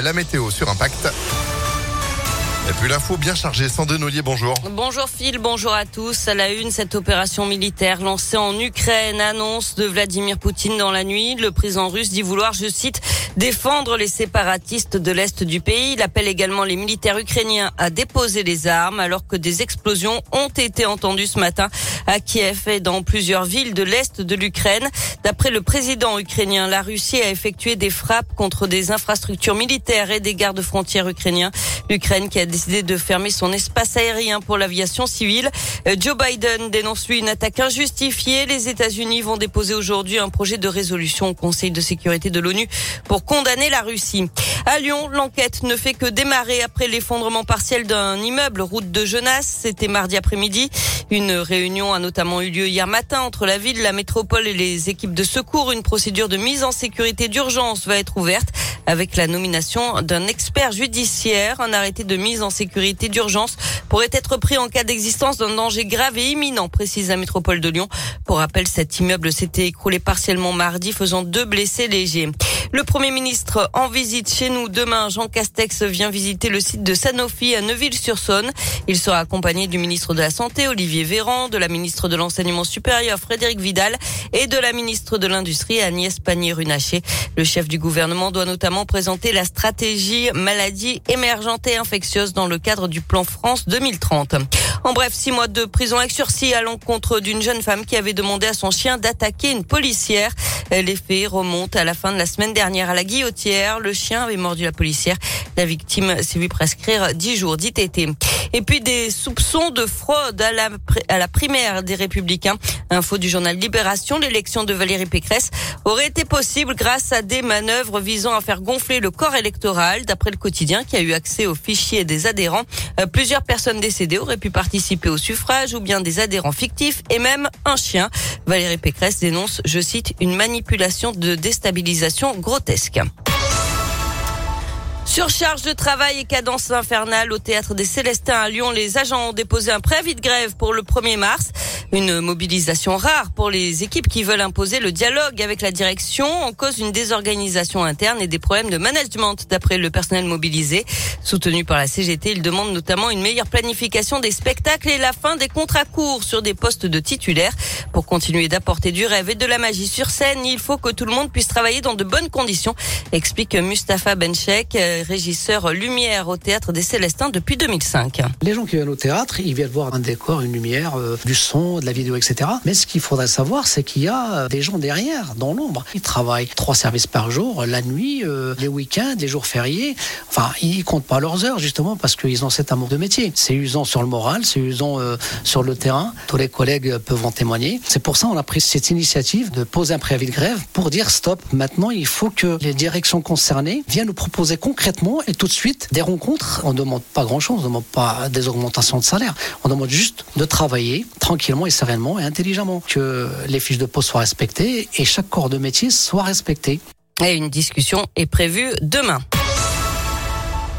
La météo sur Impact. Et puis l'info bien chargée. Sandrine Ollier, bonjour. Bonjour Phil, bonjour à tous. À la une, cette opération militaire lancée en Ukraine, annonce de Vladimir Poutine dans la nuit. Le président russe dit vouloir, je cite, défendre les séparatistes de l'Est du pays. Il appelle également les militaires ukrainiens à déposer les armes alors que des explosions ont été entendues ce matin à Kiev et dans plusieurs villes de l'Est de l'Ukraine. D'après le président ukrainien, la Russie a effectué des frappes contre des infrastructures militaires et des gardes frontières ukrainiens. L'Ukraine qui a décidé de fermer son espace aérien pour l'aviation civile. Euh, Joe Biden dénonce lui une attaque injustifiée. Les États-Unis vont déposer aujourd'hui un projet de résolution au Conseil de sécurité de l'ONU pour condamner la Russie. À Lyon, l'enquête ne fait que démarrer après l'effondrement partiel d'un immeuble route de Genasse. C'était mardi après-midi. Une réunion a notamment eu lieu hier matin entre la ville, la métropole et les équipes de secours. Une procédure de mise en sécurité d'urgence va être ouverte avec la nomination d'un expert judiciaire. Un arrêté de mise en sécurité d'urgence pourrait être pris en cas d'existence d'un danger grave et imminent, précise la métropole de Lyon. Pour rappel, cet immeuble s'était écroulé partiellement mardi, faisant deux blessés légers. Le Premier ministre en visite chez nous demain. Jean Castex vient visiter le site de Sanofi à Neuville-sur-Saône. Il sera accompagné du ministre de la Santé, Olivier Véran, de la ministre de l'Enseignement supérieur, Frédéric Vidal, et de la ministre de l'Industrie, Agnès Pannier-Runacher. Le chef du gouvernement doit notamment présenter la stratégie maladie émergente et infectieuse dans le cadre du plan France 2030. En bref, six mois de prison avec sursis à l'encontre d'une jeune femme qui avait demandé à son chien d'attaquer une policière. Les faits remontent à la fin de la semaine dernière à la guillotière. Le chien avait mordu la policière. La victime s'est vue prescrire 10 jours d'ITT. Et puis des soupçons de fraude à la, primaire des Républicains. Info du journal Libération, l'élection de Valérie Pécresse aurait été possible grâce à des manœuvres visant à faire gonfler le corps électoral. D'après le quotidien qui a eu accès aux fichiers des adhérents, euh, plusieurs personnes décédées auraient pu participer au suffrage ou bien des adhérents fictifs et même un chien. Valérie Pécresse dénonce, je cite, une manipulation de déstabilisation grotesque. Surcharge de travail et cadence infernale au théâtre des Célestins à Lyon. Les agents ont déposé un préavis de grève pour le 1er mars. Une mobilisation rare pour les équipes qui veulent imposer le dialogue avec la direction en cause d'une désorganisation interne et des problèmes de management d'après le personnel mobilisé. Soutenu par la CGT, il demande notamment une meilleure planification des spectacles et la fin des contrats courts sur des postes de titulaires. Pour continuer d'apporter du rêve et de la magie sur scène, il faut que tout le monde puisse travailler dans de bonnes conditions, explique Mustapha Benchek, régisseur lumière au théâtre des Célestins depuis 2005. Les gens qui viennent au théâtre, ils viennent voir un décor, une lumière, euh, du son, de la vidéo, etc. Mais ce qu'il faudrait savoir, c'est qu'il y a euh, des gens derrière, dans l'ombre. Ils travaillent trois services par jour, la nuit, euh, les week-ends, les jours fériés. Enfin, ils comptent pas leurs heures, justement, parce qu'ils ont cet amour de métier. C'est usant sur le moral, c'est usant sur le terrain. Tous les collègues peuvent en témoigner. C'est pour ça qu'on a pris cette initiative de poser un préavis de grève pour dire stop. Maintenant, il faut que les directions concernées viennent nous proposer concrètement et tout de suite des rencontres. On ne demande pas grand-chose, on ne demande pas des augmentations de salaire. On demande juste de travailler tranquillement et sereinement et intelligemment, que les fiches de poste soient respectées et chaque corps de métier soit respecté. Et une discussion est prévue demain.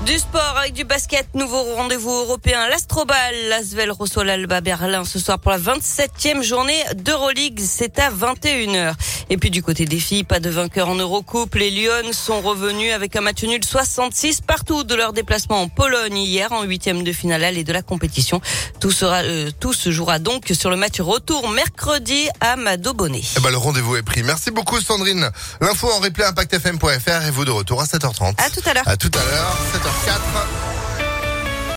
Du sport avec du basket, nouveau rendez-vous européen. L'Astrobal, l'Asvel reçoit l'Alba Berlin ce soir pour la 27e journée d'Euroleague. C'est à 21h. Et puis du côté des filles, pas de vainqueur en Eurocoupe. Les Lyon sont revenus avec un match nul 66 partout de leur déplacement en Pologne hier en huitième de finale et de la compétition. Tout sera, euh, tout se jouera donc sur le match retour mercredi à Mado Bonnet. Eh ben, le rendez-vous est pris. Merci beaucoup Sandrine. L'info en replay impactfm.fr et vous de retour à 7h30. À tout à l'heure. À tout à l'heure, 7h30.